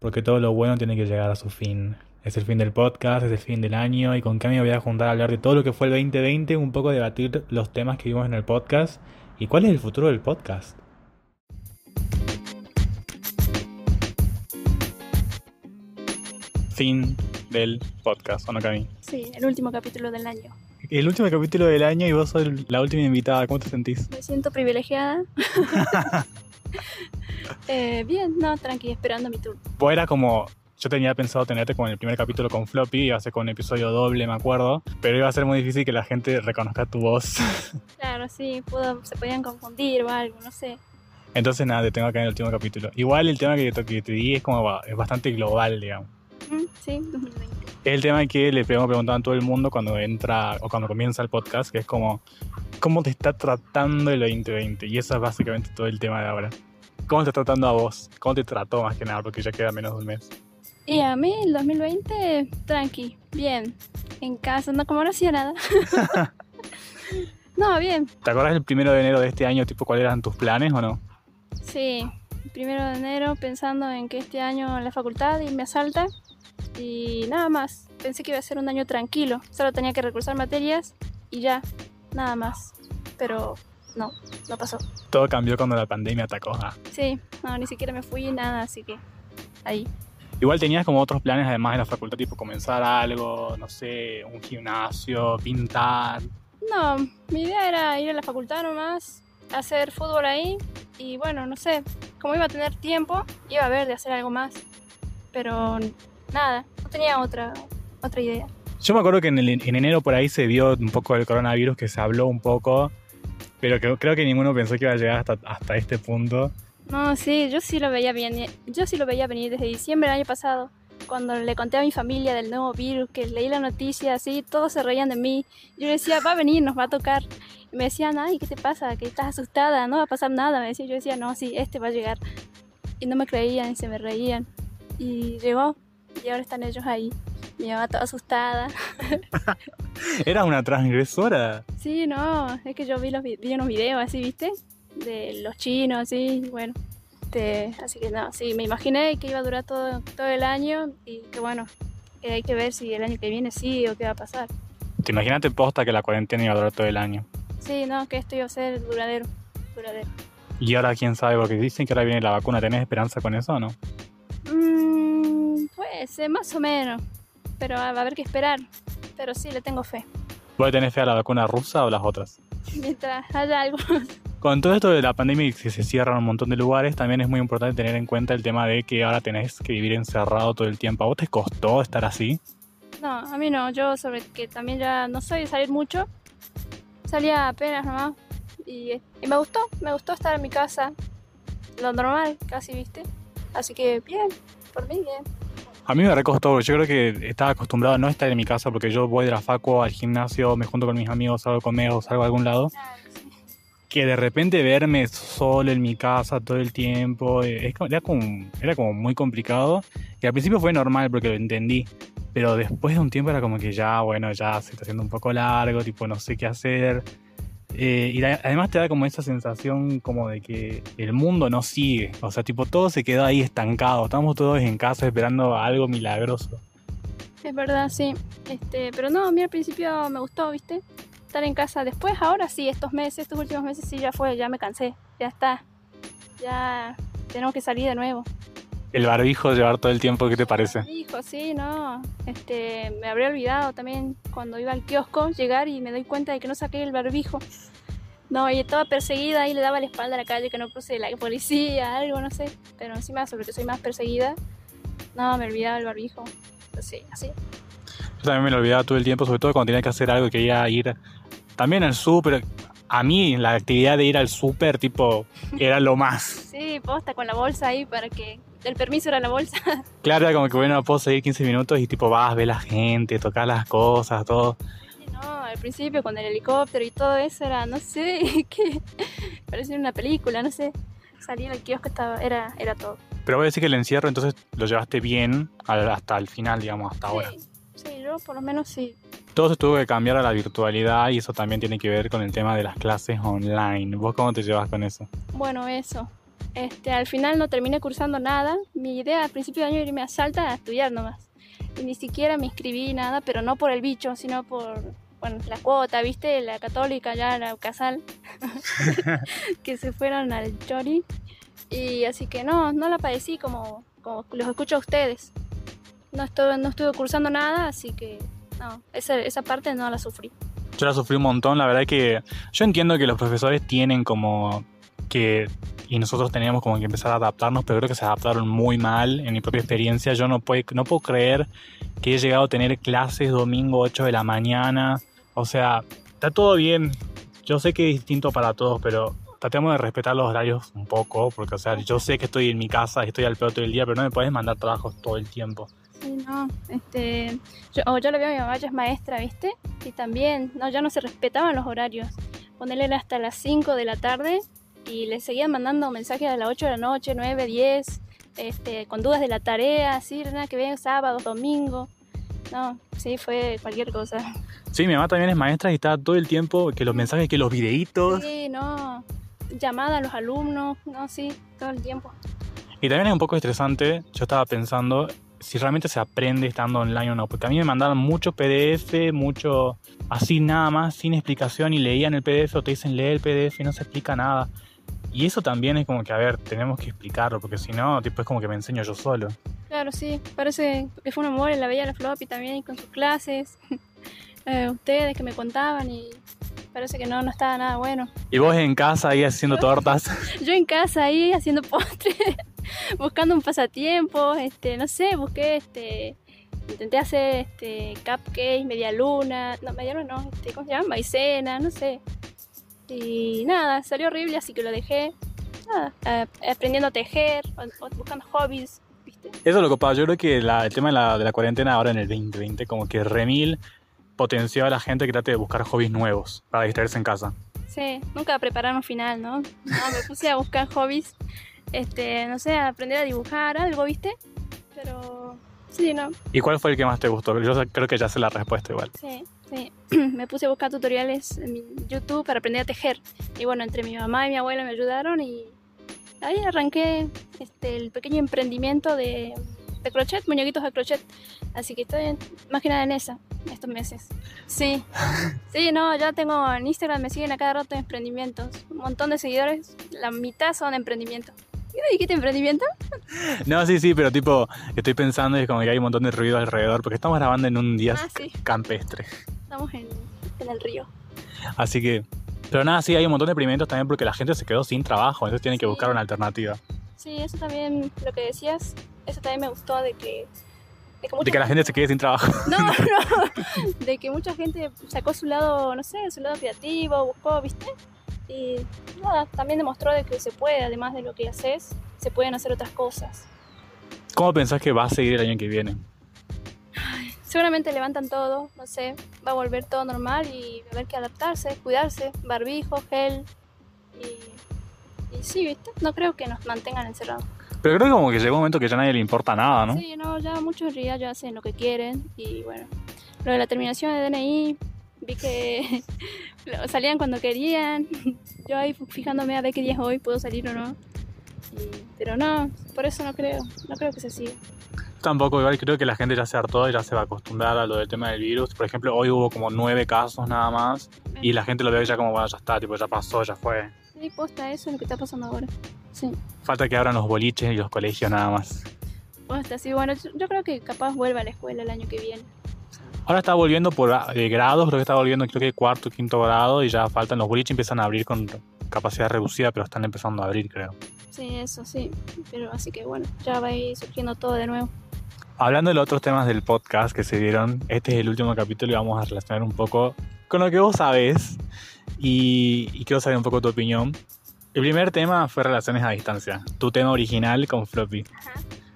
porque todo lo bueno tiene que llegar a su fin. Es el fin del podcast, es el fin del año y con Cami me voy a juntar a hablar de todo lo que fue el 2020, un poco debatir los temas que vimos en el podcast y cuál es el futuro del podcast. Fin del podcast, ¿o no, Cami? Sí, el último capítulo del año. El último capítulo del año y vos sos la última invitada, ¿cómo te sentís? Me siento privilegiada. Eh, bien, no, tranqui, esperando mi turno. Vos era como yo tenía pensado tenerte con el primer capítulo con Floppy, iba a ser con un episodio doble, me acuerdo, pero iba a ser muy difícil que la gente reconozca tu voz. Claro, sí, se podían confundir o algo, no sé. Entonces nada, te tengo acá en el último capítulo. Igual el tema que, te di es como es bastante global, digamos. sí, 2020. Es el tema que le hemos preguntado a todo el mundo cuando entra o cuando comienza el podcast, que es como, ¿cómo te está tratando el 2020? Y eso es básicamente todo el tema de ahora. ¿Cómo te está tratando a vos? ¿Cómo te trató más que nada? Porque ya queda menos de un mes. Y a mí el 2020, tranqui, bien. En casa, no como no hacía nada. no, bien. ¿Te acuerdas el primero de enero de este año, tipo, cuáles eran tus planes o no? Sí, el primero de enero pensando en que este año la facultad y me asalta y nada más. Pensé que iba a ser un año tranquilo, solo tenía que recursar materias y ya, nada más. Pero no, no pasó. Todo cambió cuando la pandemia atacó. Ah. Sí, no, ni siquiera me fui nada, así que ahí. Igual tenías como otros planes además de la facultad, tipo comenzar algo, no sé, un gimnasio, pintar. No, mi idea era ir a la facultad nomás, hacer fútbol ahí y bueno, no sé, como iba a tener tiempo, iba a ver de hacer algo más. Pero nada, no tenía otra, otra idea. Yo me acuerdo que en, en enero por ahí se vio un poco el coronavirus, que se habló un poco pero creo que ninguno pensó que iba a llegar hasta, hasta este punto. No, sí, yo sí lo veía bien. Yo sí lo veía venir desde diciembre del año pasado. Cuando le conté a mi familia del nuevo virus, que leí la noticia, así, todos se reían de mí. Yo decía, va a venir, nos va a tocar. Y me decían, ay, ¿qué te pasa? Que estás asustada, no va a pasar nada. Me decía, yo decía, no, sí, este va a llegar. Y no me creían y se me reían. Y llegó, y ahora están ellos ahí. Mi mamá toda asustada. Era una transgresora. Sí, no, es que yo vi, los, vi unos videos así, ¿viste? De los chinos, así, bueno. así que no, sí, me imaginé que iba a durar todo, todo el año y que bueno, que hay que ver si el año que viene sí o qué va a pasar. ¿Te imaginaste posta que la cuarentena iba a durar todo el año? Sí, no, que esto iba a ser duradero, duradero. Y ahora quién sabe, porque dicen que ahora viene la vacuna, ¿tenés esperanza con eso o no? Mmm, pues, más o menos, pero va a haber que esperar pero sí le tengo fe. ¿Vos tenés fe a la vacuna rusa o las otras? Mientras haya algo. Con todo esto de la pandemia y que se cierran un montón de lugares, también es muy importante tener en cuenta el tema de que ahora tenés que vivir encerrado todo el tiempo. ¿A vos te costó estar así? No, a mí no. Yo sobre que también ya no soy de salir mucho. Salía apenas nomás. Y, y me gustó, me gustó estar en mi casa. Lo normal, casi, ¿viste? Así que bien, por mí bien. A mí me recostó, yo creo que estaba acostumbrado a no estar en mi casa porque yo voy de la facu al gimnasio, me junto con mis amigos, salgo comer o salgo a algún lado. Que de repente verme solo en mi casa todo el tiempo, eh, era como, era como muy complicado. Y al principio fue normal porque lo entendí. Pero después de un tiempo era como que ya, bueno, ya se está haciendo un poco largo, tipo no sé qué hacer. Eh, y además te da como esa sensación como de que el mundo no sigue. O sea, tipo, todo se quedó ahí estancado. Estamos todos en casa esperando algo milagroso. Es verdad, sí. Este, pero no, a mí al principio me gustó, ¿viste? Estar en casa. Después, ahora sí, estos meses, estos últimos meses sí ya fue, ya me cansé. Ya está. Ya tenemos que salir de nuevo. El barbijo llevar todo el tiempo, ¿qué te parece? El barbijo, sí, no. Este, me habría olvidado también cuando iba al kiosco llegar y me doy cuenta de que no saqué el barbijo. No, y estaba perseguida y le daba la espalda a la calle que no cruce la policía, algo, no sé. Pero encima, sobre que soy más perseguida, no, me olvidaba el barbijo. Pero sí, así. Yo también me lo olvidaba todo el tiempo, sobre todo cuando tenía que hacer algo y quería ir también al súper. A mí la actividad de ir al súper, tipo, era lo más. Sí, posta con la bolsa ahí para que el permiso era la bolsa. Claro, era como que bueno, puedo seguir 15 minutos y tipo vas, ves la gente, tocas las cosas, todo. No, al principio con el helicóptero y todo eso era, no sé, que parecía una película, no sé. Salía del kiosco, estaba, era, era todo. Pero voy a decir que el encierro entonces lo llevaste bien hasta el final, digamos, hasta ahora. Sí, yo por lo menos sí. Todo se tuvo que cambiar a la virtualidad y eso también tiene que ver con el tema de las clases online. ¿Vos cómo te llevas con eso? Bueno, eso Este, al final no terminé cursando nada. Mi idea al principio de año era irme a Salta a estudiar nomás. Y ni siquiera me inscribí nada, pero no por el bicho, sino por bueno, la cuota, ¿viste? La católica, ya la casal, que se fueron al Chori. Y así que no, no la padecí como, como los escucho a ustedes. No estuve, no estuve cursando nada, así que no, esa, esa parte no la sufrí. Yo la sufrí un montón, la verdad que yo entiendo que los profesores tienen como que y nosotros teníamos como que empezar a adaptarnos, pero creo que se adaptaron muy mal en mi propia experiencia. Yo no puedo, no puedo creer que he llegado a tener clases domingo 8 de la mañana. O sea, está todo bien. Yo sé que es distinto para todos, pero tratemos de respetar los horarios un poco, porque o sea, yo sé que estoy en mi casa estoy al peor todo el día, pero no me puedes mandar trabajos todo el tiempo. Sí, no, este, yo, o yo veo a mi mamá, ella es maestra, ¿viste? Y también, no, ya no se respetaban los horarios. Ponerle hasta las 5 de la tarde y le seguían mandando mensajes a las 8 de la noche, 9, 10, este, con dudas de la tarea, así, nada que ven sábado, domingo. No, sí, fue cualquier cosa. Sí, mi mamá también es maestra y está todo el tiempo que los mensajes, que los videitos. Sí, no, llamada a los alumnos, no, sí, todo el tiempo. Y también es un poco estresante, yo estaba pensando si realmente se aprende estando online o no, porque a mí me mandaban mucho PDF, mucho así nada más, sin explicación, y leían el PDF o te dicen lee el PDF y no se explica nada. Y eso también es como que, a ver, tenemos que explicarlo, porque si no, tipo, es como que me enseño yo solo. Claro, sí, parece que fue un amor en la Bella la Floppy también con sus clases. Eh, ustedes que me contaban y parece que no, no estaba nada bueno. ¿Y vos en casa ahí haciendo tortas? Yo en casa ahí haciendo postres, buscando un pasatiempo, este, no sé, busqué este. Intenté hacer este cupcakes, media luna, no, media luna no, este, ¿cómo se llama? Maicena, no sé. Y nada, salió horrible, así que lo dejé. Nada, eh, aprendiendo a tejer, o, o buscando hobbies, ¿viste? Eso es lo que pasa. Yo creo que la- el tema de la, de la cuarentena ahora en el 2020, como que remil potenció a la gente que trate de buscar hobbies nuevos para distraerse en casa. Sí, nunca preparar un final, ¿no? No, me puse a buscar hobbies, este, no sé, a aprender a dibujar algo, ¿viste? Pero sí, no, ¿Y cuál fue el que más te gustó? Yo creo que ya sé la respuesta igual. sí. me puse a buscar tutoriales en YouTube para aprender a tejer. Y bueno, entre mi mamá y mi abuela me ayudaron y ahí arranqué este, el pequeño emprendimiento de, de crochet, muñequitos de crochet. Así que estoy más que nada en esa, estos meses. Sí, sí, no, ya tengo en Instagram, me siguen a cada rato emprendimientos. Un montón de seguidores, la mitad son emprendimientos. ¿Qué me dijiste emprendimiento? No, sí, sí, pero tipo, estoy pensando y es como que hay un montón de ruido alrededor, porque estamos grabando en un día Ah, sí. campestre. Estamos en, en el río. Así que, pero nada, sí, hay un montón de experimentos también porque la gente se quedó sin trabajo, entonces tienen que Sí. buscar una alternativa. Sí, eso también, lo que decías, eso también me gustó de que... De que, De que la gente se quede sin trabajo. No, no, de que mucha gente sacó su lado, no sé, su lado creativo, buscó, ¿viste? Y nada, también demostró de que se puede, además de lo que haces, se pueden hacer otras cosas. ¿Cómo pensás que va a seguir el año que viene? Seguramente levantan todo, no sé, va a volver todo normal y va a haber que adaptarse, cuidarse, barbijo, gel y, y sí, ¿viste? No creo que nos mantengan encerrados. Pero creo que como que llegó un momento que ya a nadie le importa nada, ¿no? Sí, no, ya muchos ya, ya hacen lo que quieren y bueno, lo de la terminación de DNI, vi que salían cuando querían, yo ahí fijándome a ver qué día es hoy, puedo salir o no. Y- pero no, por eso no creo, no creo que se siga. Tampoco, igual creo que la gente ya se hartó y ya se va a acostumbrar a lo del tema del virus. Por ejemplo, hoy hubo como nueve casos nada más y la gente lo ve ya como, bueno, ya está, tipo, ya pasó, ya fue. Sí, posta, eso es lo que está pasando ahora. Sí, Falta que abran los boliches y los colegios nada más. posta, sí, bueno, yo, yo creo que capaz vuelva a la escuela el año que viene. Ahora está volviendo por eh, grados, creo que está volviendo creo que cuarto, quinto grado y ya faltan los boliches, empiezan a abrir con capacidad reducida, pero están empezando a abrir, creo. Sí, eso sí, pero así que bueno, ya va a ir surgiendo todo de nuevo. Hablando de los otros temas del podcast que se dieron, este es el último capítulo y vamos a relacionar un poco con lo que vos sabés y, y quiero saber un poco tu opinión. El primer tema fue relaciones a distancia, tu tema original con Floppy. Ajá.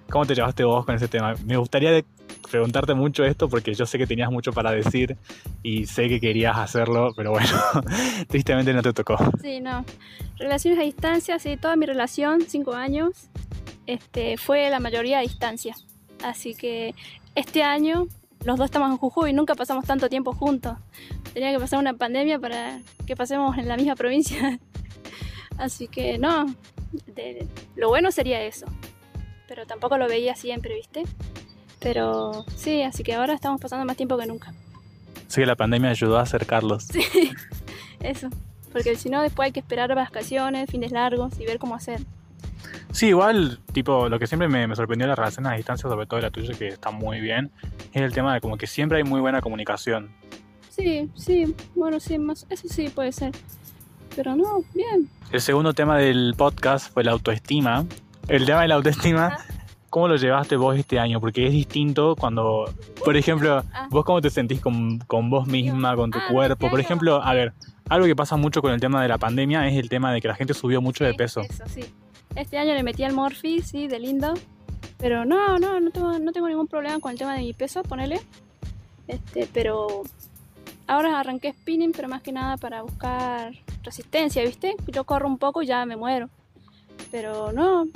¿Cómo te llevaste vos con ese tema? Me gustaría preguntarte mucho esto porque yo sé que tenías mucho para decir y sé que querías hacerlo, pero bueno, tristemente no te tocó. Sí, no. Relaciones a distancia, sí, toda mi relación, cinco años, este, fue la mayoría a distancia. Así que este año los dos estamos en Jujuy, nunca pasamos tanto tiempo juntos. Tenía que pasar una pandemia para que pasemos en la misma provincia. Así que no, de- lo bueno sería eso. Pero tampoco lo veía siempre, ¿viste? Pero sí, así que ahora estamos pasando más tiempo que nunca. Sí la pandemia ayudó a acercarlos. Eso. Porque si no, después hay que esperar vacaciones, fines largos y ver cómo hacer. Sí, igual, tipo, lo que siempre me, me sorprendió de la relación a distancia, sobre todo de la tuya, que está muy bien, es el tema de como que siempre hay muy buena comunicación. Sí, sí, bueno, sí, más, eso sí puede ser. Pero no, bien. El segundo tema del podcast fue la autoestima. El tema de la autoestima, ¿cómo lo llevaste vos este año? Porque es distinto cuando, por ejemplo, Ah. vos cómo te sentís con, con vos misma, con tu Ah, cuerpo. Por ejemplo, a ver, algo que pasa mucho con el tema de la pandemia es el tema de que la gente subió mucho de peso. Eso, sí. Este año le metí al Morphy, sí, de lindo. Pero no, no, no tengo, no tengo ningún problema con el tema de mi peso, ponele. Este, pero ahora arranqué spinning, pero más que nada para buscar resistencia, ¿viste? Yo corro un poco y ya me muero. Pero no,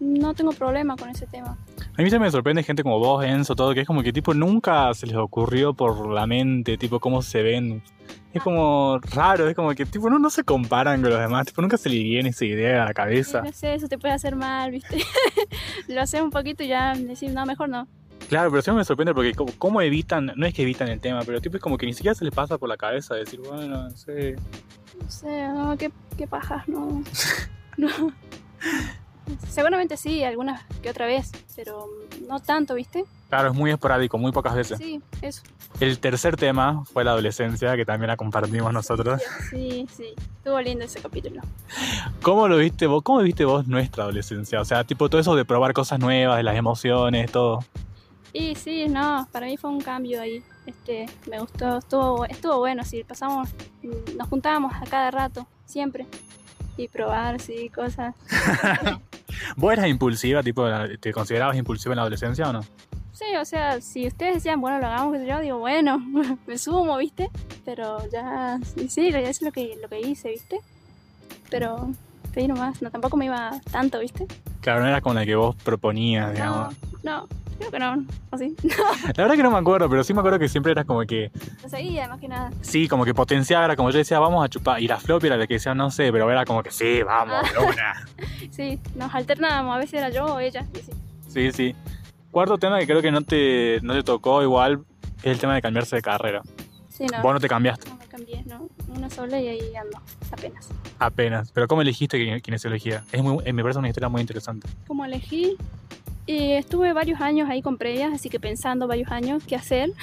no tengo problema con ese tema. A mí se me sorprende gente como vos, Enzo, todo, que es como que tipo nunca se les ocurrió por la mente, tipo cómo se ven. Es como raro, es como que tipo no, no se comparan con los demás, tipo nunca se le viene esa idea a la Sí, cabeza. no sé, eso te puede hacer mal, ¿viste? Lo haces un poquito y ya decís, no, mejor no. Claro, pero siempre me sorprende porque como, cómo evitan, no es que evitan el tema, pero tipo es como que ni siquiera se les pasa por la cabeza decir, bueno, no sé. No sé, no, qué, qué pajas, no. no. Seguramente sí, algunas que otra vez, pero no tanto, ¿viste? Claro, es muy esporádico, muy pocas veces. Sí, eso. El tercer tema fue la adolescencia, que también la compartimos nosotros. Sí, sí. Estuvo lindo ese capítulo. ¿Cómo lo viste vos? ¿Cómo viste vos nuestra adolescencia? O sea, tipo todo eso de probar cosas nuevas, de las emociones, todo. Y sí, no, para mí fue un cambio ahí. Este, me gustó, estuvo, estuvo bueno, sí, pasamos, mm, nos juntábamos a cada rato, siempre. Y probar, sí, cosas. ¿Vos eras impulsiva, tipo, te considerabas impulsiva en la adolescencia o no? Sí, o sea, si ustedes decían, bueno, lo hagamos, yo, digo, bueno, me sumo, ¿viste? Pero ya, sí, sí, eso es lo que, lo que hice, ¿viste? Pero, ahí nomás, no, tampoco me iba tanto, ¿viste? Claro, no era con la que vos proponías, digamos. No, no, creo que no, o sí, La verdad que no me acuerdo, pero sí me acuerdo que siempre eras como que, no seguía, más que nada. sí, como que potenciaba, era como yo decía, vamos a chupar. Y la floppy era la que decía, no sé, pero era como que sí, vamos, de una. Sí, nos alternábamos, a veces era yo o ella, y sí. Sí, sí. Cuarto tema que creo que no te, no te tocó igual es el tema de cambiarse de carrera. Sí, no, Vos no te cambiaste, no me cambié, no, una sola y ahí ando, apenas. apenas. Pero ¿cómo elegiste elegía? Es muy, me parece una historia muy interesante. ¿Cómo elegí? Y estuve varios años ahí con ellas, así que pensando varios años qué hacer.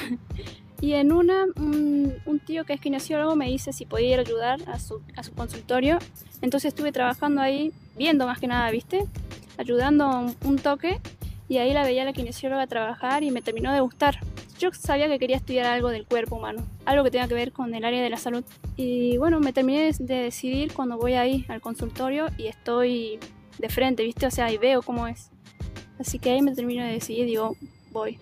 Y en una, un, tío que es kinesiólogo me dice si podía ir a ayudar a su, a su consultorio. Entonces estuve trabajando ahí, viendo más que nada, ¿viste? Ayudando un, un toque. Y ahí la veía la kinesióloga trabajar y me terminó de gustar. Yo sabía que quería estudiar algo del cuerpo humano, algo que tenga que ver con el área de la salud. Y bueno, me terminé de decidir cuando voy ahí al consultorio y estoy de frente, ¿viste? O sea, y veo cómo es. Así que ahí me termino de decidir y digo, voy.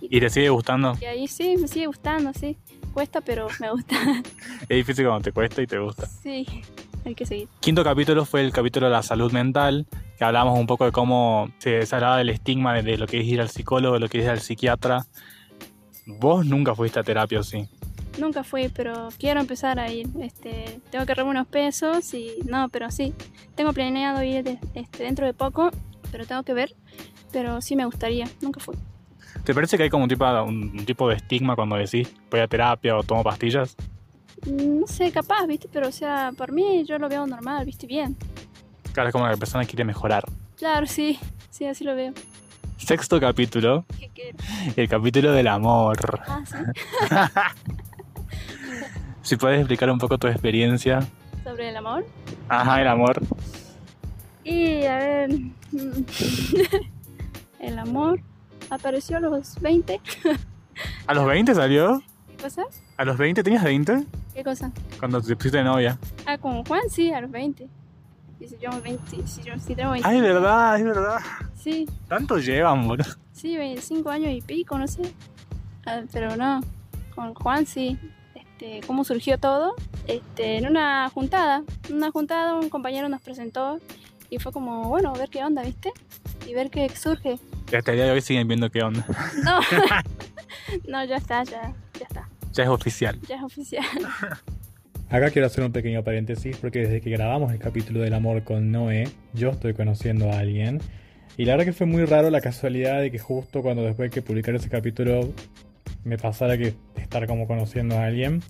¿Y te sigue gustando? Y ahí sí, me sigue gustando, sí. Cuesta, pero me gusta. Es difícil cuando te cuesta y te gusta. sí, hay que seguir. Quinto capítulo fue el capítulo de la salud mental, que hablamos un poco de cómo se, se hablaba del estigma de, lo que es ir al psicólogo, de lo que es ir al psiquiatra. Vos nunca fuiste a terapia, ¿o sí? Nunca fui, pero quiero empezar a ir. Este, tengo que ahorrarme unos pesos y no, pero sí. Tengo planeado ir de- este, dentro de poco, pero tengo que ver. Pero sí me gustaría. Nunca fui. ¿Te parece que hay como un tipo, un, un tipo de estigma cuando decís voy a terapia o tomo pastillas? Mm, No sé, capaz, ¿viste? Pero o sea, por mí yo lo veo normal, ¿viste? Bien. Claro, es como que la persona quiere mejorar. Claro, sí. Sí, así lo veo. Sexto capítulo, ¿Qué quiero? el capítulo del amor. Ah, sí. Si puedes explicar un poco tu experiencia. Sobre el amor. Ajá, el amor. Y a ver. el amor apareció a los 20. ¿A los 20 salió? ¿Qué cosa? ¿A los 20 tenías 20? ¿Qué cosa? Cuando te pusiste de novia. Ah, con Juan, sí, a los 20. Y si yo, 20, si yo sí tengo 20. Ay, verdad, es verdad. Sí, Tanto llevan, boludo. sí, 25 años y pico, no sé. Ah, pero no, con Juan sí. Este, ¿Cómo surgió todo? Este, en una juntada. En una juntada un compañero nos presentó y fue como, bueno, a ver qué onda, ¿viste? Y ver qué surge. Y hasta el día de hoy siguen viendo qué onda. No, no, ya está, ya, ya está. Ya es oficial. Ya es oficial. Acá quiero hacer un pequeño paréntesis porque desde que grabamos el capítulo del amor con Noé, yo estoy conociendo a alguien. Y la verdad que fue muy raro la casualidad de que justo cuando después de que publicar ese capítulo me pasara que estar como conociendo a alguien.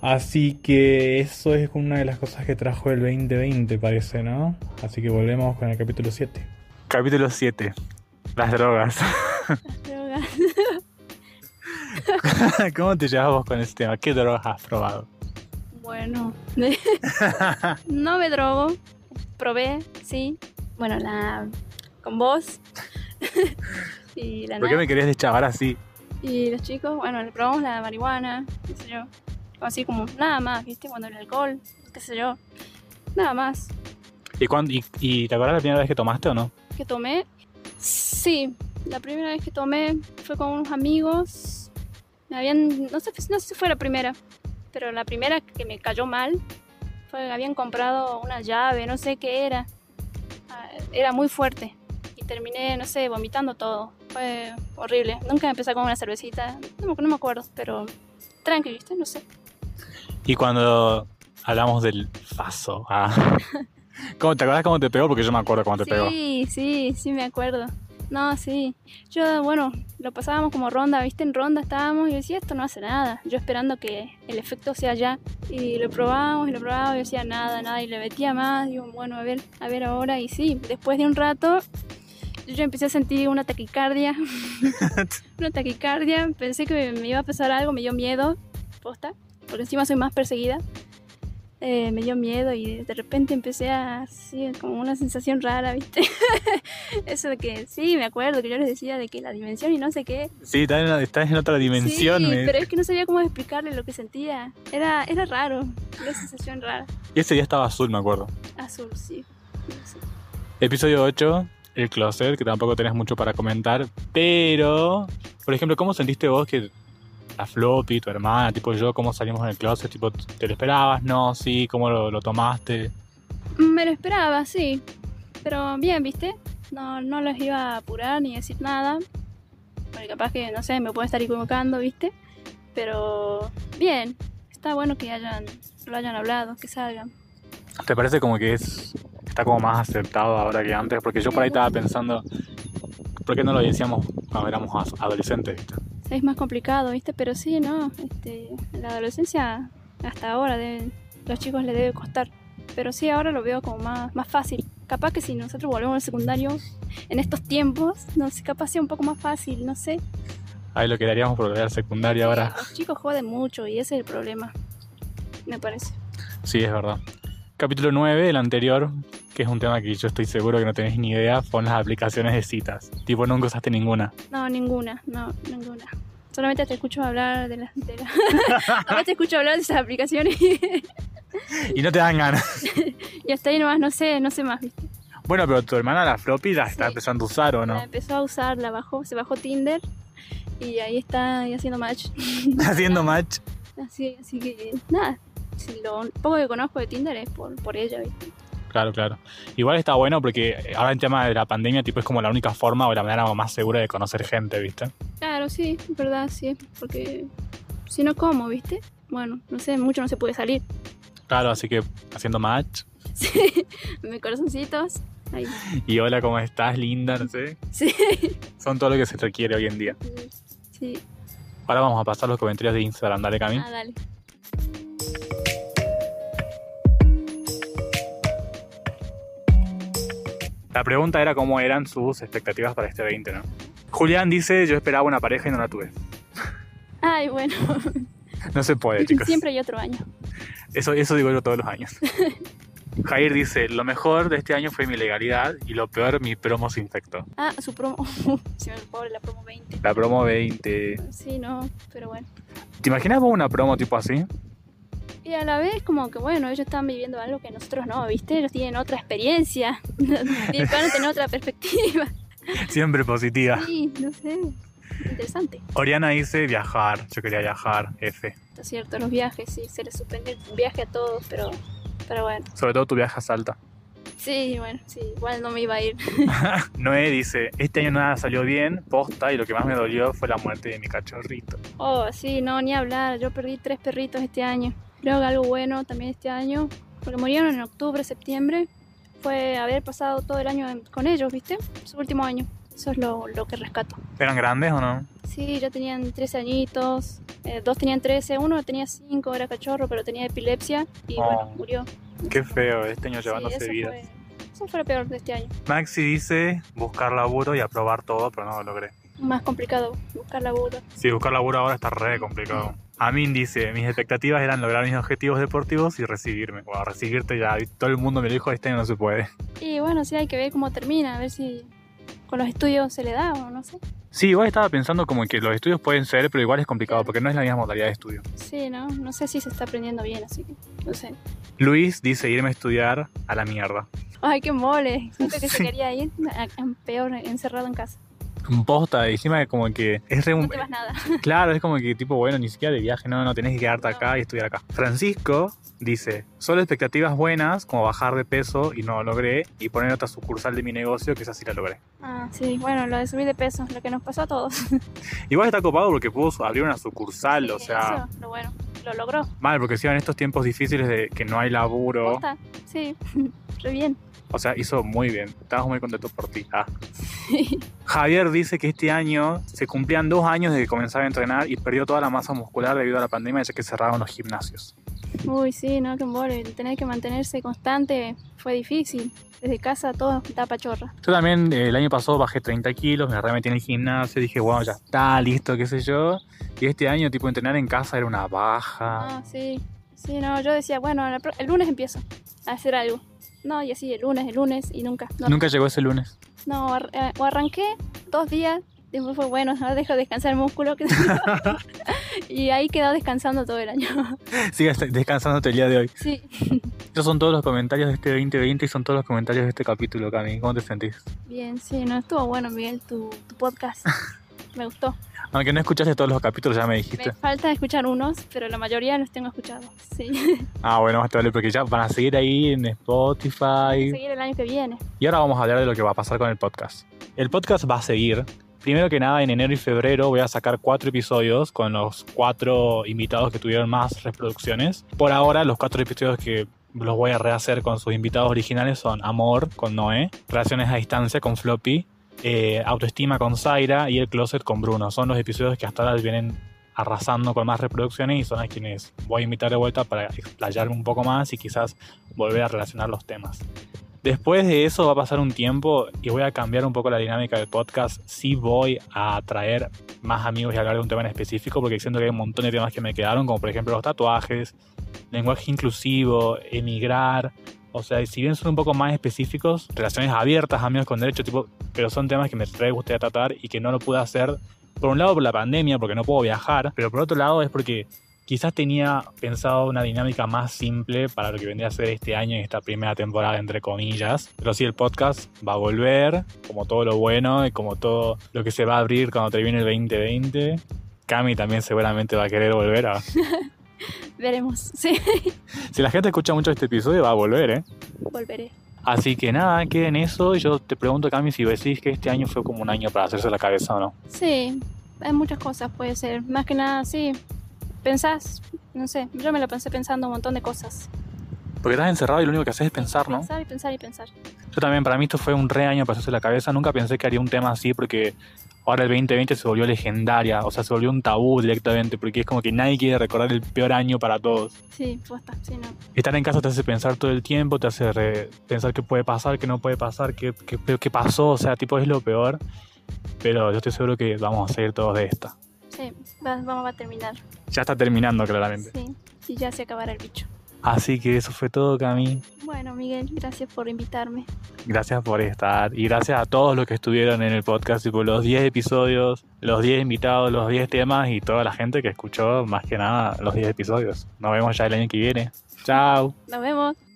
Así que eso es una de las cosas que trajo el 2020, parece, ¿no? Así que volvemos con el capítulo 7. Capítulo 7. Las drogas. Las drogas. ¿Cómo te llevas vos con este tema? ¿Qué drogas has probado? Bueno, no me drogo. Probé, sí. Bueno, la con vos. y la ¿Por qué me querías deschavar así? Y los chicos, bueno, le probamos la marihuana, qué sé yo. Así como nada más, ¿viste? Cuando el alcohol, qué sé yo. Nada más. ¿Y, cuándo, y, y te acuerdas la primera vez que tomaste o no? que tomé. Sí, la primera vez que tomé fue con unos amigos. Me habían, no sé, no sé si fue la primera, pero la primera que me cayó mal fue que habían comprado una llave, no sé qué era. Ah, Era muy fuerte y terminé, no sé, vomitando todo. Fue horrible. Nunca empecé con una cervecita, no, me- no me acuerdo, pero tranqui, ¿viste? No sé. Y cuando hablamos del faso. Ah. ¿Cómo, ¿Te acuerdas cómo te pegó? Porque yo me acuerdo cómo te pegó. Sí, sí, sí me acuerdo. No, sí. Yo, bueno, lo pasábamos como ronda, ¿viste? En ronda estábamos y yo decía, esto no hace nada. Yo esperando que el efecto sea ya. Y lo probábamos y lo probábamos y decía nada, nada. Y le metía más. Digo, bueno, a ver, a ver ahora. Y sí, después de un rato, yo empecé a sentir una taquicardia. una taquicardia. Pensé que me iba a pasar algo, me dio miedo. Posta. Porque encima soy más perseguida eh, me dio miedo y de repente empecé a así como una sensación rara, ¿viste? Eso de que sí, me acuerdo que yo les decía de que la dimensión y no sé qué. Sí, estás en, estás en otra dimensión. sí, me- pero es que no sabía cómo explicarle lo que sentía. Era, era raro, una sensación rara. Y ese día estaba azul, me acuerdo. Azul, sí. sí. Episodio 8, el closet, que tampoco tenés mucho para comentar. Pero, por ejemplo, ¿cómo sentiste vos que la Floppy, tu hermana, tipo yo, cómo salimos en el closet? Tipo, ¿te lo esperabas? No, sí, ¿cómo lo, lo tomaste? Me lo esperaba, sí. Pero bien, ¿viste? No, no los iba a apurar ni decir nada. Porque capaz que, no sé, me puedo estar equivocando, ¿viste? Pero bien. Está bueno que hayan, lo hayan hablado, que salgan. ¿Te parece como que es está como más aceptado ahora que antes? Porque yo por ahí estaba pensando, ¿por qué no lo decíamos cuando éramos adolescentes? ¿viste? Es más complicado, ¿viste? Pero sí, ¿no? Este, la adolescencia, hasta ahora, deben- los chicos les debe costar. Pero sí, ahora lo veo como más, más fácil. Capaz que si nosotros volvemos al secundario en estos tiempos, no sé, capaz sea un poco más fácil, no sé. Ahí lo quedaríamos por volver al secundario ahora. Los chicos joden mucho y ese es el problema, me parece. Sí, es verdad. Capítulo 9, el anterior, que es un tema que yo estoy seguro que no tenés ni idea, son las aplicaciones de citas. Tipo, nunca usaste ninguna. No, ninguna, no, ninguna. Solamente te escucho hablar de las... De la... Te escucho hablar de esas aplicaciones Y no te dan ganas. y hasta ahí nomás no sé, no sé más, ¿viste? Bueno, pero tu hermana, la floppy, la está Sí. empezando a usar, ¿o La no? empezó a usar, la bajó, se bajó Tinder y ahí está haciendo match. Haciendo match. Así, así que nada, si lo poco que conozco de Tinder es por, por ella, ¿viste? Claro, claro. Igual está bueno porque ahora en tema de la pandemia, tipo, es como la única forma o la manera más segura de conocer gente, ¿viste? Claro, sí, es verdad, sí, porque si no, ¿cómo, viste? Bueno, no sé, mucho no se puede salir. Claro, así que haciendo match. Sí, mis corazoncitos, ahí, Y hola, ¿cómo estás? Linda, no sé. sí, Son todo lo que se requiere hoy en día. sí, Ahora vamos a pasar los comentarios de Instagram, dale Cami. ah, dale. La pregunta era cómo eran sus expectativas para este 20, ¿no? Julián dice, yo esperaba una pareja y no la tuve. Ay, bueno, No se puede, chicos. siempre hay otro año. Eso, eso digo yo todos los años. Jair dice, lo mejor de este año fue mi legalidad y lo peor mi promo se infectó. Ah, su promo, si me pobre la promo 20. La promo 20. Sí, no, pero bueno. ¿Te imaginas vos una promo tipo así? Y a la vez como que bueno, ellos están viviendo algo que nosotros no, ¿viste? Ellos tienen otra experiencia, van a tener otra perspectiva. Siempre positiva. Sí, no sé, interesante. Oriana dice, viajar. Yo quería viajar, F. Está cierto, los viajes, sí, se les suspende el viaje a todos, pero, pero bueno. Sobre todo tu viaje a Salta. Sí, bueno, sí, igual no me iba a ir. Noé dice, este año nada salió bien, posta, y lo que más me dolió fue la muerte de mi cachorrito. Oh, sí, no, ni hablar, yo perdí tres perritos este año. Creo que algo bueno también este año, porque murieron en octubre, septiembre, fue haber pasado todo el año con ellos, ¿viste? Su último año. Eso es lo, lo que rescato. ¿Eran grandes o no? Sí, ya tenían 13 añitos, eh, dos tenían 13, uno tenía 5, era cachorro, pero tenía epilepsia y Oh. bueno, murió. Qué feo, este año Sí, llevándose eso vidas. fue, eso fue lo peor de este año. Maxi dice buscar laburo y aprobar todo, pero no lo logré. Más complicado buscar laburo. Sí, buscar laburo ahora está re complicado. Amin dice, mis expectativas eran lograr mis objetivos deportivos y recibirme. Bueno, recibirte ya, todo el mundo me lo dijo, este año no se puede. Y bueno, sí hay que ver cómo termina, a ver si con los estudios se le da o no sé. Sí, igual estaba pensando como que los estudios pueden ser, pero igual es complicado porque no es la misma modalidad de estudio. Sí, ¿no? No sé si se está aprendiendo bien, así que no sé. Luis dice irme a estudiar a la mierda. Ay, qué mole. Siento que Sí. se quería ir peor encerrado en casa. Un posta, encima como que es re... No te vas nada. Claro, es como que tipo, bueno, ni siquiera de viaje, no, no, tenés que quedarte acá y estudiar acá. Francisco dice, solo expectativas buenas, como bajar de peso y no lo logré, y poner otra sucursal de mi negocio, que esa sí la logré. Ah, sí, bueno, lo de subir de peso, lo que nos pasó a todos. Igual está copado porque pudo abrir una sucursal, o sea, eso, lo bueno, lo logró. mal, porque si en estos tiempos difíciles de que no hay laburo, Posta, Sí, re bien. O sea, hizo muy bien. Estabas muy contento por ti. Ah. Javier dice que este año se cumplían dos años de que comenzaba a entrenar y perdió toda la masa muscular debido a la pandemia ya que cerraron los gimnasios. Uy, sí, no, mole. El tener que mantenerse constante fue difícil. Desde casa todo da pachorra. Yo también eh, el año pasado bajé 30 kilos, me remetí en el gimnasio, dije, bueno, ya está, listo, qué sé yo. Y este año, tipo, entrenar en casa era una baja. Ah, sí. Sí, no, yo decía, bueno, el lunes empiezo a hacer algo. No, y así, el lunes, el lunes, y nunca. No, Nunca llegó ese lunes. no ar- eh, o arranqué dos días, después fue bueno, ahora dejo descansar el músculo. y ahí quedó descansando todo el año. Sigue descansándote el día de hoy. sí. Estos son todos los comentarios de este 2020 y son todos los comentarios de este capítulo, Cami. ¿Cómo te sentís? Bien, sí, no, estuvo bueno, Miguel, tu, tu podcast. Me gustó. Aunque no escuchaste todos los capítulos, ya me Me dijiste. falta escuchar unos, pero la mayoría los tengo escuchados. Sí. Ah, bueno, más te vale porque ya van a seguir ahí en Spotify. Seguir el año que viene. Y ahora vamos a hablar de lo que va a pasar con el podcast. El podcast va a seguir. Primero que nada, en enero y febrero voy a sacar cuatro episodios con los cuatro invitados que tuvieron más reproducciones. Por ahora, los cuatro episodios que los voy a rehacer con sus invitados originales son Amor con Noé, Relaciones a Distancia con Floppy, eh, Autoestima con Zaira y El Closet con Bruno. Son los episodios que hasta ahora vienen arrasando con más reproducciones y son a quienes voy a invitar de vuelta para explayarme un poco más y quizás volver a relacionar los temas. Después de eso va a pasar un tiempo y voy a cambiar un poco la dinámica del podcast. Sí voy a traer más amigos y hablar de un tema en específico porque siento que hay un montón de temas que me quedaron, como por ejemplo los tatuajes, lenguaje inclusivo, emigrar. O sea, si bien son un poco más específicos, relaciones abiertas, amigos con derecho, tipo, pero son temas que me re gustaría tratar y que no lo pude hacer. Por un lado por la pandemia, porque no puedo viajar, pero por otro lado es porque quizás tenía pensado una dinámica más simple para lo que vendría a ser este año y esta primera temporada, entre comillas. Pero sí, el podcast va a volver, como todo lo bueno y como todo lo que se va a abrir cuando termine el 2020. Cami también seguramente va a querer volver a... Veremos. Sí. Si la gente escucha mucho este episodio, va a volver, ¿eh? Volveré. Así que nada, queden eso. Y yo te pregunto, Cami, si decís que este año fue como un año para hacerse la cabeza o no. Sí, hay muchas cosas, puede ser. Más que nada, sí. Pensás, no sé, yo me lo pensé pensando un montón de cosas. Porque estás encerrado y lo único que haces es pensar, ¿no? Pensar y pensar y pensar. Yo también, para mí esto fue un re año para hacerse la cabeza. Nunca pensé que haría un tema así porque ahora el 2020 se volvió legendaria. O sea, se volvió un tabú directamente porque es como que nadie quiere recordar el peor año para todos. Sí, posta, sí, no. Estar en casa te hace pensar todo el tiempo, te hace re- pensar qué puede pasar, qué no puede pasar, qué, qué, qué pasó. O sea, tipo, es lo peor. Pero yo estoy seguro que vamos a salir todos de esta. Sí, va- vamos a terminar. Ya está terminando, claramente. Sí, y ya se acabará el bicho. Así que eso fue todo, Cami. Bueno, Miguel, gracias por invitarme. Gracias por estar y gracias a todos los que estuvieron en el podcast, tipo los 10 episodios, los 10 invitados, los 10 temas y toda la gente que escuchó más que nada los 10 episodios. Nos vemos ya el año que viene. Chao. Nos vemos.